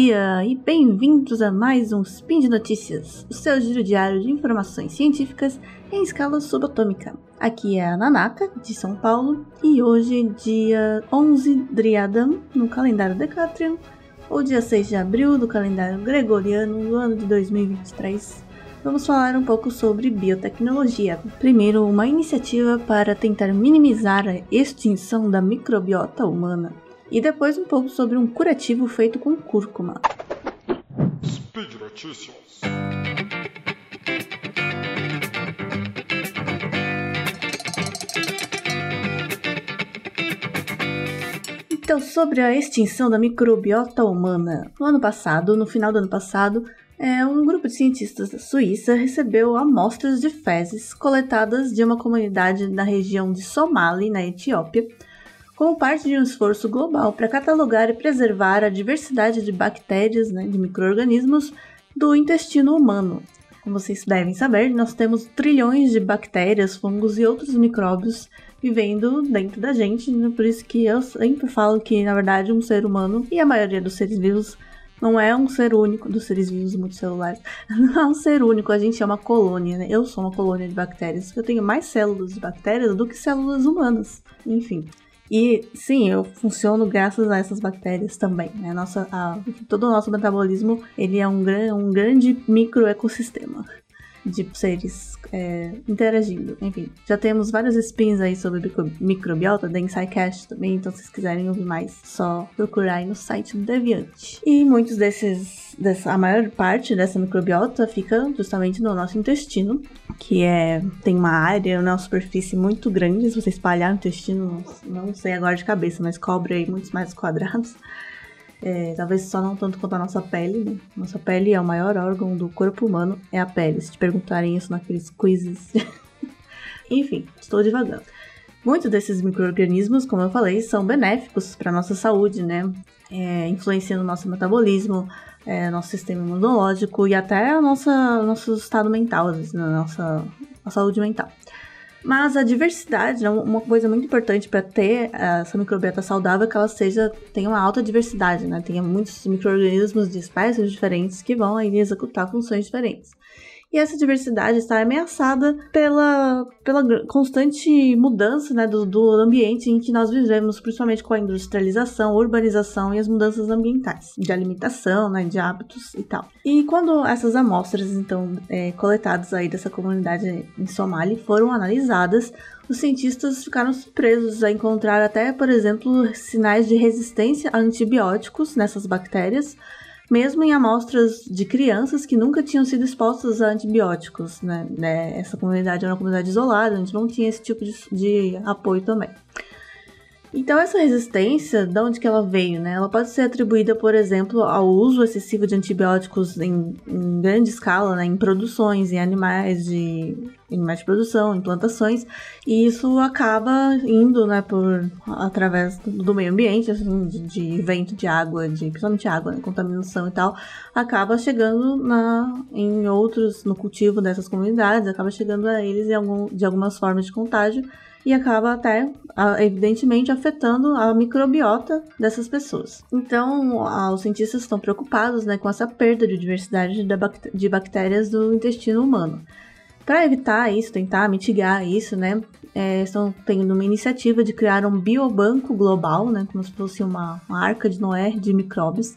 dia e bem-vindos a mais um Spin de Notícias, o seu giro diário de informações científicas em escala subatômica. Aqui é a Nanaka, de São Paulo, e hoje, dia 11 Driadan, no calendário Decatrian, ou dia 6 de abril do calendário Gregoriano do ano de 2023, vamos falar um pouco sobre biotecnologia. Primeiro, uma iniciativa para tentar minimizar a extinção da microbiota humana e depois um pouco sobre um curativo feito com cúrcuma. Speed Notícias. Então, sobre a extinção da microbiota humana. No ano passado, no final do ano passado, é, um grupo de cientistas da Suíça recebeu amostras de fezes coletadas de uma comunidade na região de Somali, na Etiópia, como parte de um esforço global para catalogar e preservar a diversidade de bactérias, né, de micro-organismos do intestino humano. Como vocês devem saber, nós temos trilhões de bactérias, fungos e outros micróbios vivendo dentro da gente, né? por isso que eu sempre falo que, na verdade, um ser humano e a maioria dos seres vivos não é um ser único dos seres vivos multicelulares. Não é um ser único, a gente é uma colônia, né? Eu sou uma colônia de bactérias, eu tenho mais células de bactérias do que células humanas. Enfim. E sim, eu funciono graças a essas bactérias também. Né? Nossa, a, todo o nosso metabolismo ele é um, um grande microecossistema de seres é, interagindo. Enfim, já temos vários spins aí sobre micro, microbiota da InsideCast também, então se vocês quiserem ouvir mais, só procurar aí no site do Deviante. E muitos desses, dessa, a maior parte dessa microbiota fica justamente no nosso intestino, que é tem uma área, uma superfície muito grande, se você espalhar o intestino, não sei agora de cabeça, mas cobre aí muitos mais quadrados. É, talvez só não tanto quanto a nossa pele, né? Nossa pele é o maior órgão do corpo humano, é a pele. Se te perguntarem isso naqueles quizzes. Enfim, estou devagando. Muitos desses micro-organismos, como eu falei, são benéficos para a nossa saúde, né? É, influenciando nosso metabolismo, é, nosso sistema imunológico e até o nosso, estado mental, às vezes, nossa a saúde mental. Mas a diversidade é uma coisa muito importante para ter essa microbiota saudável é que ela seja tenha uma alta diversidade, né? Tenha muitos micro-organismos de espécies diferentes que vão aí executar funções diferentes e essa diversidade está ameaçada pela, pela constante mudança né, do, do ambiente em que nós vivemos, principalmente com a industrialização, urbanização e as mudanças ambientais, de alimentação, né, de hábitos e tal. E quando essas amostras, então, é, coletadas aí dessa comunidade em Somália foram analisadas, os cientistas ficaram surpresos a encontrar até, por exemplo, sinais de resistência a antibióticos nessas bactérias, mesmo em amostras de crianças que nunca tinham sido expostas a antibióticos, né? né? Essa comunidade era uma comunidade isolada, a gente não tinha esse tipo de, de apoio também. Então essa resistência, de onde que ela veio, né? Ela pode ser atribuída, por exemplo, ao uso excessivo de antibióticos em, em grande escala, né? em produções, em animais de animais de produção, em plantações, e isso acaba indo, né, por através do, meio ambiente, assim, de, de, vento, de água, de principalmente água, né, contaminação e tal, acaba chegando na em outros no cultivo dessas comunidades, acaba chegando a eles algum, de algumas formas de contágio e acaba até, evidentemente, afetando a microbiota dessas pessoas. Então, os cientistas estão preocupados né, com essa perda de diversidade de bactérias do intestino humano. Para evitar isso, tentar mitigar isso, né, é, estão tendo uma iniciativa de criar um biobanco global, né, como se fosse uma, uma arca de Noé de micróbios,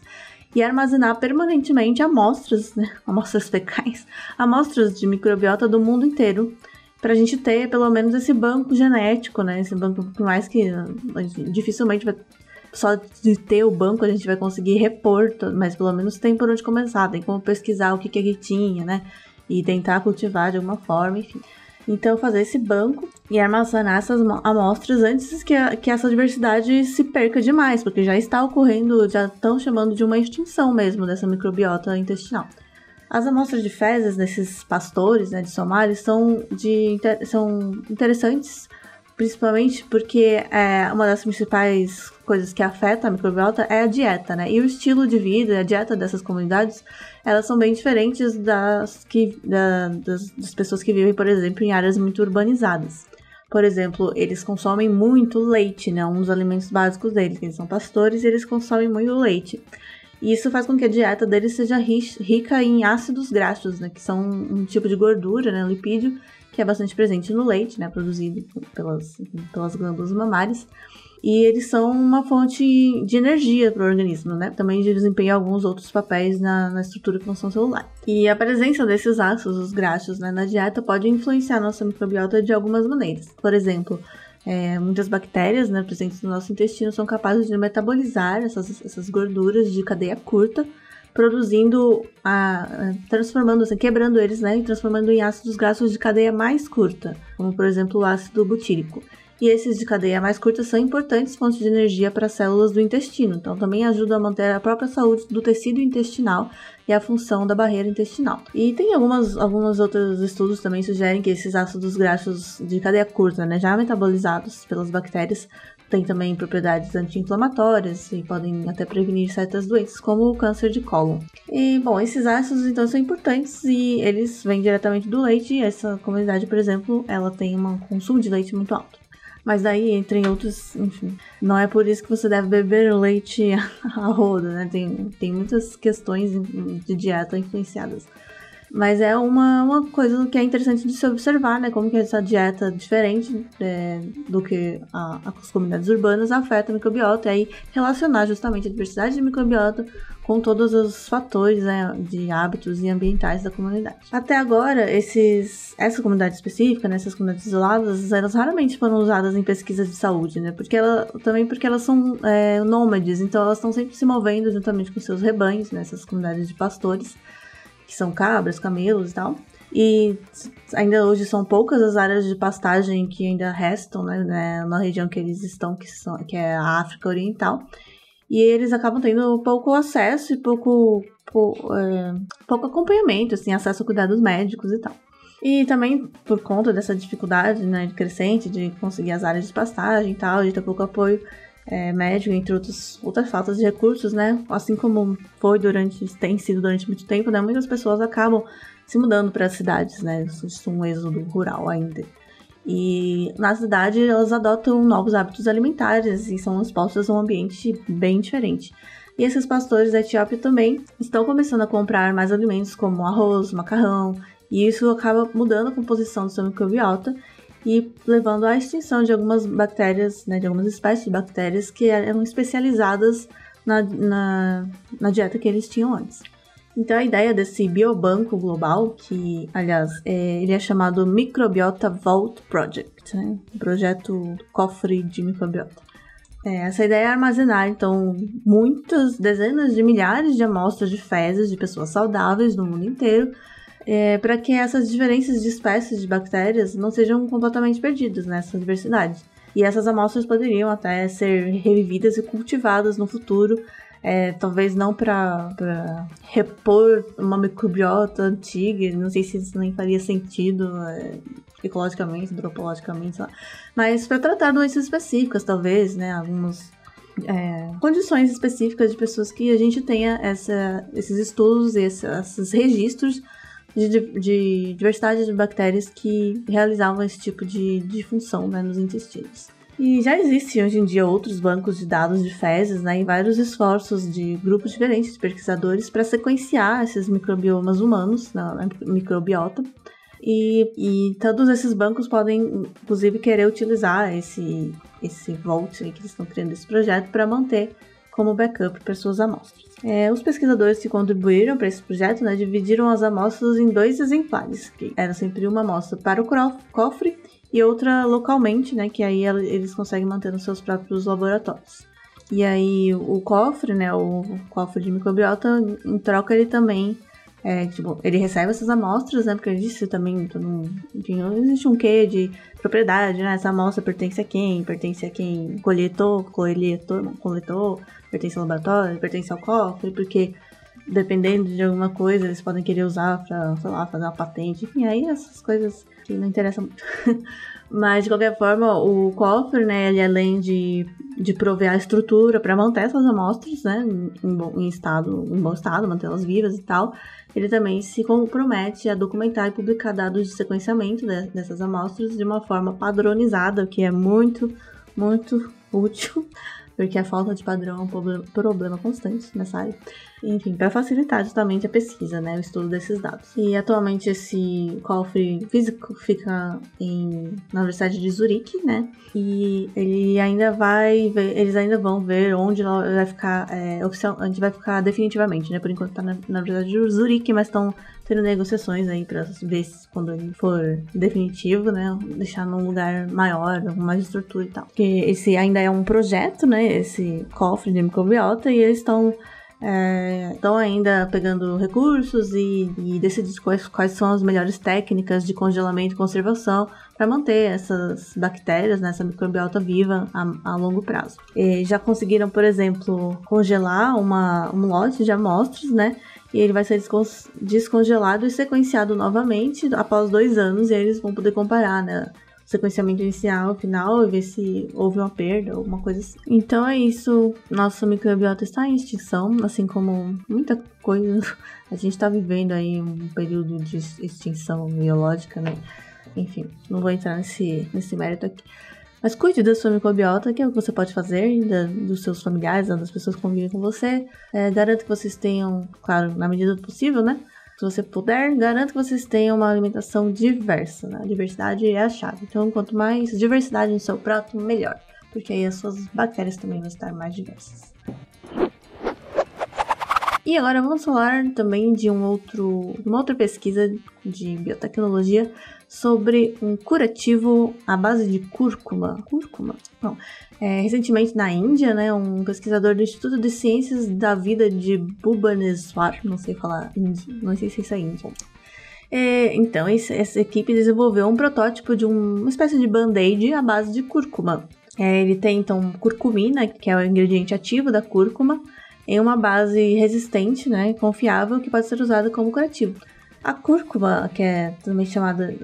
e armazenar permanentemente amostras, né, amostras fecais, amostras de microbiota do mundo inteiro, para a gente ter pelo menos esse banco genético, né? Esse banco, por mais que dificilmente vai, só de ter o banco a gente vai conseguir repor, mas pelo menos tem por onde começar, tem como pesquisar o que, que ele tinha, né? E tentar cultivar de alguma forma, enfim. Então, fazer esse banco e armazenar essas amostras antes que, a, que essa diversidade se perca demais, porque já está ocorrendo, já estão chamando de uma extinção mesmo dessa microbiota intestinal. As amostras de fezes desses pastores né, de Somália são, de, são interessantes, principalmente porque é, uma das principais coisas que afeta a microbiota é a dieta, né? E o estilo de vida, a dieta dessas comunidades, elas são bem diferentes das, que, da, das, das pessoas que vivem, por exemplo, em áreas muito urbanizadas. Por exemplo, eles consomem muito leite, né? Um dos alimentos básicos deles. Eles são pastores e eles consomem muito leite. E isso faz com que a dieta deles seja rica em ácidos graxos, né, que são um tipo de gordura, né, lipídio, que é bastante presente no leite, né, produzido pelas, pelas glândulas mamárias. E eles são uma fonte de energia para o organismo, né? Também desempenham alguns outros papéis na, na estrutura e função celular. E a presença desses ácidos, os graxos, né, na dieta pode influenciar a nossa microbiota de algumas maneiras. Por exemplo, é, muitas bactérias né, presentes no nosso intestino são capazes de metabolizar essas, essas gorduras de cadeia curta, produzindo, a, transformando, assim, quebrando eles né, e transformando em ácidos graxos de cadeia mais curta, como por exemplo o ácido butírico. E esses de cadeia mais curta são importantes fontes de energia para as células do intestino, então também ajudam a manter a própria saúde do tecido intestinal e a função da barreira intestinal. E tem algumas, alguns outros estudos também sugerem que esses ácidos graxos de cadeia curta, né, já metabolizados pelas bactérias, têm também propriedades anti-inflamatórias e podem até prevenir certas doenças, como o câncer de cólon. E, bom, esses ácidos então são importantes e eles vêm diretamente do leite. Essa comunidade, por exemplo, ela tem um consumo de leite muito alto. Mas daí, entre outros, enfim, não é por isso que você deve beber leite a roda, né? Tem, tem muitas questões de dieta influenciadas. Mas é uma, uma coisa que é interessante de se observar, né? Como que essa dieta diferente é, do que a, as comunidades urbanas afeta a microbiota. E aí relacionar justamente a diversidade de microbiota com todos os fatores né, de hábitos e ambientais da comunidade. Até agora, esses, essa comunidade específica, né, essas comunidades isoladas, elas raramente foram usadas em pesquisas de saúde, né? Porque ela, também porque elas são é, nômades, então elas estão sempre se movendo juntamente com seus rebanhos, nessas né, comunidades de pastores que são cabras, camelos e tal. E ainda hoje são poucas as áreas de pastagem que ainda restam, né, né, na região que eles estão, que, são, que é a África Oriental. E eles acabam tendo pouco acesso e pouco, pouco, é, pouco acompanhamento, assim, acesso a cuidados médicos e tal. E também por conta dessa dificuldade né, crescente de conseguir as áreas de pastagem e tal, de ter pouco apoio, é, entre outros, outras faltas de recursos, né? Assim como foi durante, tem sido durante muito tempo, né? Muitas pessoas acabam se mudando para as cidades, né? Isso é um êxodo rural ainda. E na cidade elas adotam novos hábitos alimentares e são expostas a um ambiente bem diferente. E esses pastores da Etiópia também estão começando a comprar mais alimentos como arroz, macarrão, e isso acaba mudando a composição do seu microbiota e levando à extinção de algumas bactérias, né, de algumas espécies de bactérias que eram especializadas na, na, na dieta que eles tinham antes. Então a ideia desse biobanco global, que aliás é, ele é chamado Microbiota Vault Project, né? projeto cofre de microbiota. É, essa ideia é armazenar então muitas dezenas de milhares de amostras de fezes de pessoas saudáveis no mundo inteiro é, para que essas diferenças de espécies de bactérias não sejam completamente perdidas nessa diversidade. E essas amostras poderiam até ser revividas e cultivadas no futuro, é, talvez não para repor uma microbiota antiga, não sei se isso nem faria sentido é, ecologicamente, antropologicamente, sei lá, mas para tratar doenças específicas, talvez, né, algumas é, condições específicas de pessoas que a gente tenha essa, esses estudos, esses, esses registros de, de, diversidade de bactérias que realizavam esse tipo de, de função né, nos intestinos. E já existem hoje em dia outros bancos de dados de fezes, né, e vários esforços de grupos diferentes de pesquisadores para sequenciar esses microbiomas humanos na, na microbiota. E, e, todos esses bancos podem, inclusive, querer utilizar esse, esse Vault que eles estão criando esse projeto para manter como backup para suas amostras. É, os pesquisadores que contribuíram para esse projeto né, dividiram as amostras em dois exemplares, que era sempre uma amostra para o cofre e outra localmente, né, que aí eles conseguem manter nos seus próprios laboratórios. E aí o cofre, né, o cofre de microbiota, em troca ele também é, tipo, ele recebe essas amostras, né? Porque existe também, todo, enfim, existe um quê de propriedade, né? Essa amostra pertence a quem? Pertence a quem coletou, coletou, coletou, pertence ao laboratório, pertence ao cofre, porque dependendo de alguma coisa, eles podem querer usar pra, sei lá, fazer uma patente. Enfim, aí essas coisas que não interessam muito. Mas, de qualquer forma, o cofre, né, ele além de, de prover a estrutura para manter essas amostras, né, em, bom, em, estado, em bom estado, mantê-las vivas e tal, ele também se compromete a documentar e publicar dados de sequenciamento de, dessas amostras de uma forma padronizada, o que é muito, muito útil, porque a falta de padrão é um problema constante nessa área. Enfim, para facilitar justamente a pesquisa, né, o estudo desses dados. E atualmente esse cofre físico fica em, na Universidade de Zurique, né, e ele ainda vai ver, eles ainda vão ver onde vai ficar é, oficial, onde vai ficar definitivamente, né, por enquanto tá na, na Universidade de Zurique, mas estão tendo negociações aí para ver se quando ele for definitivo, né, deixar num lugar maior, com mais estrutura e tal. Porque esse ainda é um projeto, né, esse cofre de microbiota, e eles estão estão é, ainda pegando recursos e, e decidindo quais, quais são as melhores técnicas de congelamento e conservação para manter essas bactérias, né, essa microbiota viva a, a longo prazo. E já conseguiram, por exemplo, congelar uma, um lote de amostras, né? E ele vai ser descongelado e sequenciado novamente após dois anos e eles vão poder comparar, né? Sequenciamento inicial, final, e ver se houve uma perda, alguma coisa assim. Então é isso. Nossa microbiota está em extinção, assim como muita coisa. A gente está vivendo aí um período de extinção biológica, né? Enfim, não vou entrar nesse, nesse mérito aqui. Mas cuide da sua microbiota, que é o que você pode fazer, da, dos seus familiares, das pessoas que convivem com você. É, garanto que vocês tenham, claro, na medida do possível, né? Se você puder, garanto que vocês tenham uma alimentação diversa, né? A diversidade é a chave. Então, quanto mais diversidade no seu prato, melhor. Porque aí as suas bactérias também vão estar mais diversas. E agora vamos falar também de um outro, uma outra pesquisa de biotecnologia sobre um curativo à base de cúrcuma. Cúrcuma? Não. É, recentemente na Índia, né, um pesquisador do Instituto de Ciências da Vida de Bhubaneswar, não sei falar índio, não sei se isso é índio. É, então, esse, essa equipe desenvolveu um protótipo de um, uma espécie de band-aid à base de cúrcuma. É, ele tem então curcumina, que é o ingrediente ativo da cúrcuma, em uma base resistente, né, confiável, que pode ser usada como curativo. A cúrcuma, que é também chamada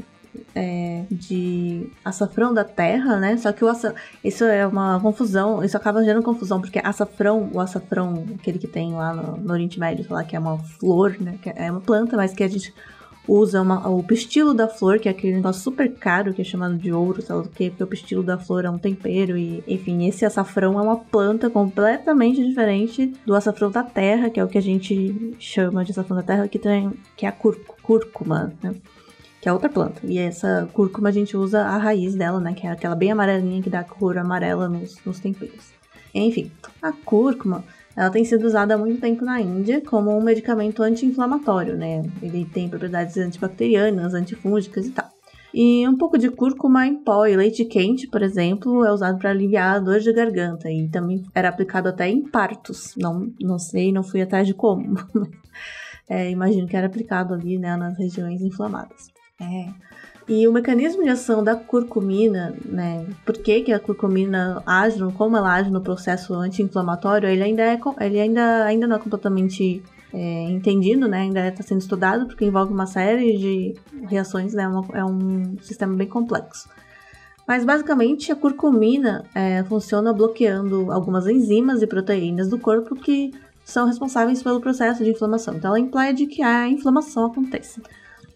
é, de açafrão da terra, né? Só que o açafrão, isso é uma confusão, isso acaba gerando confusão, porque açafrão, o açafrão, aquele que tem lá no, no Oriente Médio, lá que é uma flor, né? Que é uma planta, mas que a gente usa uma, o pistilo da flor, que é aquele negócio super caro, que é chamado de ouro, lá do que, porque o pistilo da flor é um tempero e, enfim, esse açafrão é uma planta completamente diferente do açafrão da terra, que é o que a gente chama de açafrão da terra, que tem, que é a cúrcuma, né? que é outra planta. E essa cúrcuma a gente usa a raiz dela, né? Que é aquela bem amarelinha que dá a cor amarela nos, nos temperos. Enfim, a cúrcuma ela tem sido usada há muito tempo na Índia como um medicamento anti-inflamatório, né? Ele tem propriedades antibacterianas, antifúngicas e tal. E um pouco de cúrcuma em pó e leite quente, por exemplo, é usado para aliviar a dor de garganta e também era aplicado até em partos. Não, não sei, não fui atrás de como. é, imagino que era aplicado ali né, nas regiões inflamadas. É. E o mecanismo de ação da curcumina, né? Por que, que a curcumina age, como ela age no processo anti-inflamatório, ele ainda é, ele ainda, ainda não é completamente é, entendido, né? Ainda está sendo estudado porque envolve uma série de reações, né? É, é um sistema bem complexo. Mas basicamente a curcumina é, funciona bloqueando algumas enzimas e proteínas do corpo que são responsáveis pelo processo de inflamação. Então ela impede que a inflamação aconteça.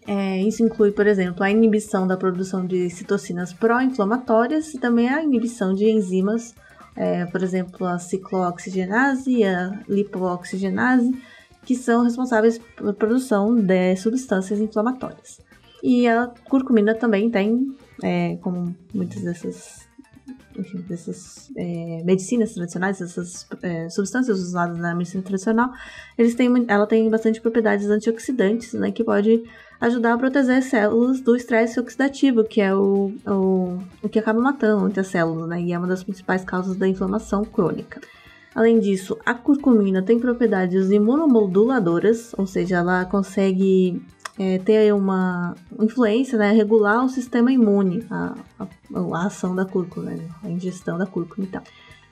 É, isso inclui, por exemplo, a inibição da produção de citocinas pró-inflamatórias e também a inibição de enzimas, é, por exemplo, a ciclooxigenase e a lipooxigenase, que são responsáveis pela produção de substâncias inflamatórias. E a curcumina também tem, é, como muitas dessas enfim, dessas é, medicinas tradicionais, essas é, substâncias usadas na medicina tradicional, eles têm, ela tem bastante propriedades antioxidantes, né, que pode ajudar a proteger células do estresse oxidativo, que é o, o, o que acaba matando muitas células, né, e é uma das principais causas da inflamação crônica. Além disso, a curcumina tem propriedades imunomoduladoras, ou seja, ela consegue é, ter uma influência, né, regular o sistema imune, a, a, a ação da cúrcuma, né, a ingestão da cúrcuma e tal.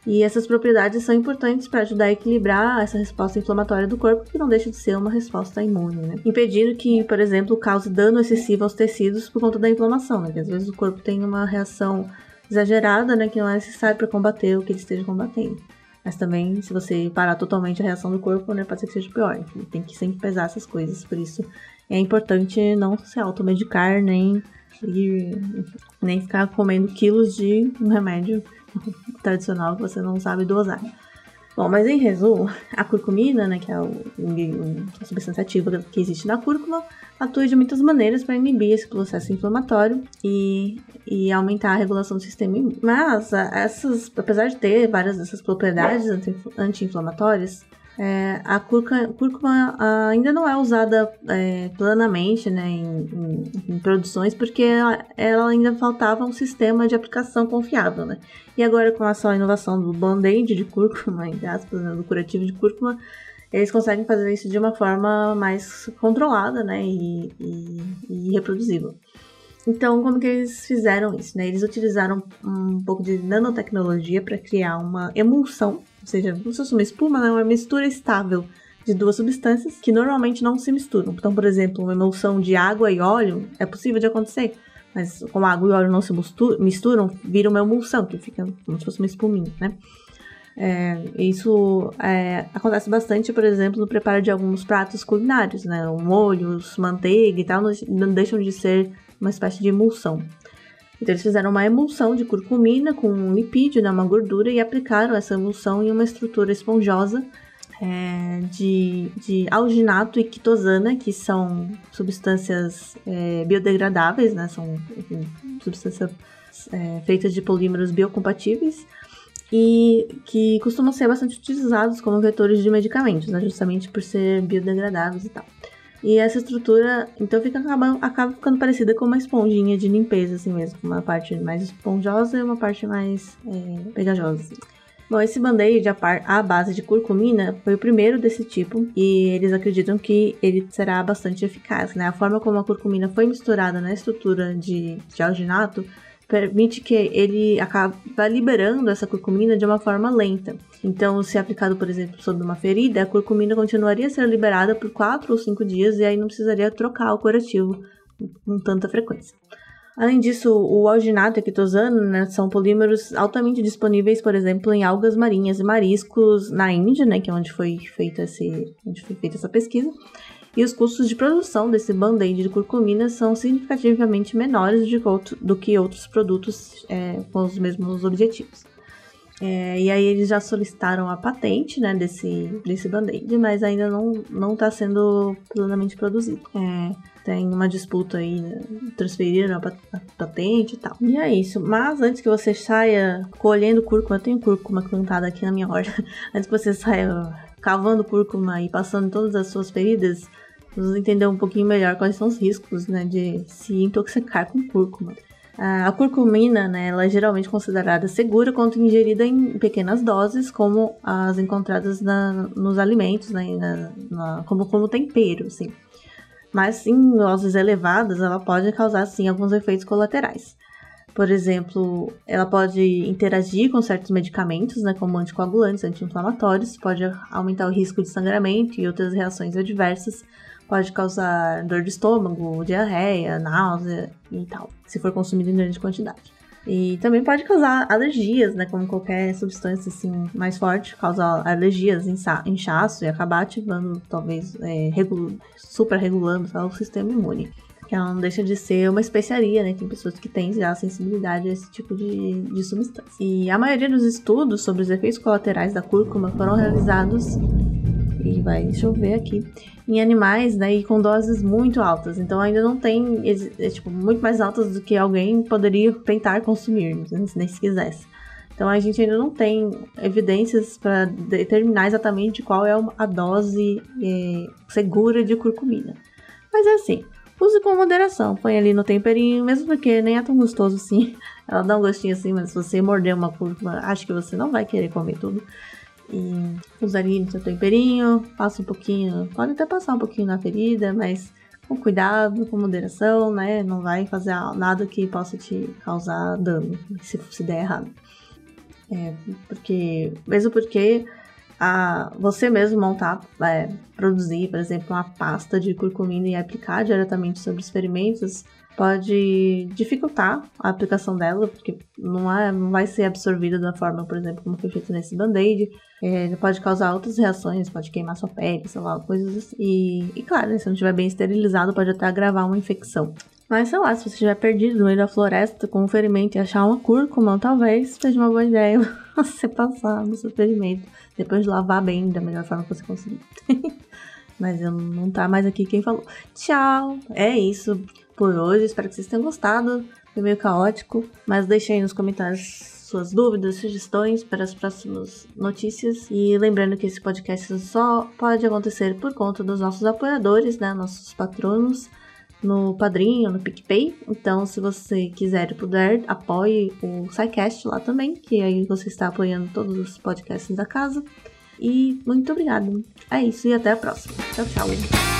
E essas propriedades são importantes para ajudar a equilibrar essa resposta inflamatória do corpo, que não deixa de ser uma resposta imune, né? Impedindo que, por exemplo, cause dano excessivo aos tecidos por conta da inflamação, né? Que às vezes o corpo tem uma reação exagerada, né, que não é necessária para combater o que ele esteja combatendo. Mas também, se você parar totalmente a reação do corpo, né, pode ser que seja pior. Enfim, tem que sempre pesar essas coisas, por isso é importante não se automedicar, nem, nem ficar comendo quilos de um remédio tradicional que você não sabe dosar. Bom, mas em resumo, a curcumina, né, que é o, a substância ativa que existe na cúrcuma, atua de muitas maneiras para inibir esse processo inflamatório e, e aumentar a regulação do sistema imune. Mas, essas, apesar de ter várias dessas propriedades anti-inflamatórias, é, a cúrcuma ainda não é usada é, plenamente né, em, em, em, produções porque ela, ela, ainda faltava um sistema de aplicação confiável. Né? E agora, com a sua inovação do band-aid de cúrcuma, aspas, né, do curativo de cúrcuma, eles conseguem fazer isso de uma forma mais controlada né, e, e, e reproduzível. Então, como que eles fizeram isso? Né? Eles utilizaram um pouco de nanotecnologia para criar uma emulsão ou seja, como se uma espuma, é uma mistura estável de duas substâncias que normalmente não se misturam. Então, por exemplo, uma emulsão de água e óleo é possível de acontecer, mas como água e óleo não se misturam, vira uma emulsão, que fica como se fosse uma espuminha, né? É, isso é, acontece bastante, por exemplo, no preparo de alguns pratos culinários, né? Molhos, manteiga e tal, não deixam de ser uma espécie de emulsão. Então eles fizeram uma emulsão de curcumina com um lipídio, né, uma gordura, e aplicaram essa emulsão em uma estrutura esponjosa é, de, de alginato e quitosana, que são substâncias é, biodegradáveis, né, são substâncias é, feitas de polímeros biocompatíveis e que costumam ser bastante utilizados como vetores de medicamentos, né, justamente por ser biodegradáveis e tal. E essa estrutura, então, fica acaba, acaba ficando parecida com uma esponjinha de limpeza, assim mesmo. Uma parte mais esponjosa e uma parte mais é, pegajosa. Assim. Bom, esse band-aid à base de curcumina foi o primeiro desse tipo e eles acreditam que ele será bastante eficaz, né? A forma como a curcumina foi misturada na estrutura de, de alginato permite que ele acabe liberando essa curcumina de uma forma lenta. Então, se aplicado, por exemplo, sobre uma ferida, a curcumina continuaria a ser liberada por 4 ou 5 dias e aí não precisaria trocar o curativo com tanta frequência. Além disso, o alginato e a quitosano né, são polímeros altamente disponíveis, por exemplo, em algas marinhas e mariscos na Índia, né, que é onde foi esse, onde foi feita essa pesquisa, e os custos de produção desse band-aid de curcumina são significativamente menores do que outros produtos é, com os mesmos objetivos. É, e aí eles já solicitaram a patente né, desse, desse band-aid, mas ainda não está sendo plenamente produzido. É, tem uma disputa aí, né, transferiram a, patente e tal. E é isso. Mas antes que você saia colhendo cúrcuma, eu tenho cúrcuma plantada aqui na minha horta. antes que você saia cavando cúrcuma e passando todas as suas feridas, vamos entender um pouquinho melhor quais são os riscos, né, de se intoxicar com cúrcuma. A curcumina, né, ela é geralmente considerada segura quando ingerida em pequenas doses, como as encontradas na, nos alimentos, né, na, na, como, como tempero, assim. Mas em doses elevadas, ela pode causar, sim, alguns efeitos colaterais. Por exemplo, ela pode interagir com certos medicamentos, né, como anticoagulantes, anti-inflamatórios, pode aumentar o risco de sangramento e outras reações adversas, pode causar dor de estômago, diarreia, náusea e tal, se for consumido em grande quantidade. E também pode causar alergias, né? Como qualquer substância assim mais forte, causa alergias, inchaço e acabar ativando, talvez, é, super regulando tá, o sistema imune. Que ela não deixa de ser uma especiaria, né? Tem pessoas que têm já sensibilidade a esse tipo de, de substância. E a maioria dos estudos sobre os efeitos colaterais da cúrcuma foram realizados e vai chover aqui, em animais, né, e com doses muito altas. Então ainda não tem, é, tipo, muito mais altas do que alguém poderia tentar consumir, né, nem se quisesse. Então a gente ainda não tem evidências para determinar exatamente qual é a dose é, segura de curcumina. Mas é assim, use com moderação, põe ali no temperinho, mesmo porque nem é tão gostoso assim. Ela dá um gostinho assim, mas se você morder uma cúrcuma, acho que você não vai querer comer tudo e usaria no seu temperinho, passa um pouquinho, pode até passar um pouquinho na ferida, mas com cuidado, com moderação, né? Não vai fazer nada que possa te causar dano, se, se der errado. É, porque, mesmo porque a, você mesmo montar, é, produzir, por exemplo, uma pasta de curcumina e aplicar diretamente sobre os ferimentos, pode dificultar a aplicação dela, porque não, é, não vai ser absorvida da forma, por exemplo, como foi feito nesse band-aid. É, pode causar outras reações, pode queimar sua pele, sei lá, coisas assim. E, e claro, né, se não estiver bem esterilizado, pode até agravar uma infecção. Mas sei lá, se você estiver perdido no meio da floresta com um ferimento e achar uma cúrcuma, talvez seja uma boa ideia você passar no seu ferimento. Depois de lavar bem da melhor forma que você conseguir. Mas eu não tá mais aqui quem falou. Tchau! É isso por hoje. Espero que vocês tenham gostado. Foi meio caótico. Mas deixe aí nos comentários suas dúvidas, sugestões para as próximas notícias. E lembrando que esse podcast só pode acontecer por conta dos nossos apoiadores, né? Nossos patronos no Padrinho, no PicPay. Então, se você quiser e puder, apoie o SciCast lá também, que aí você está apoiando todos os podcasts da casa. E muito obrigado. É isso e até a próxima. Tchau, tchau.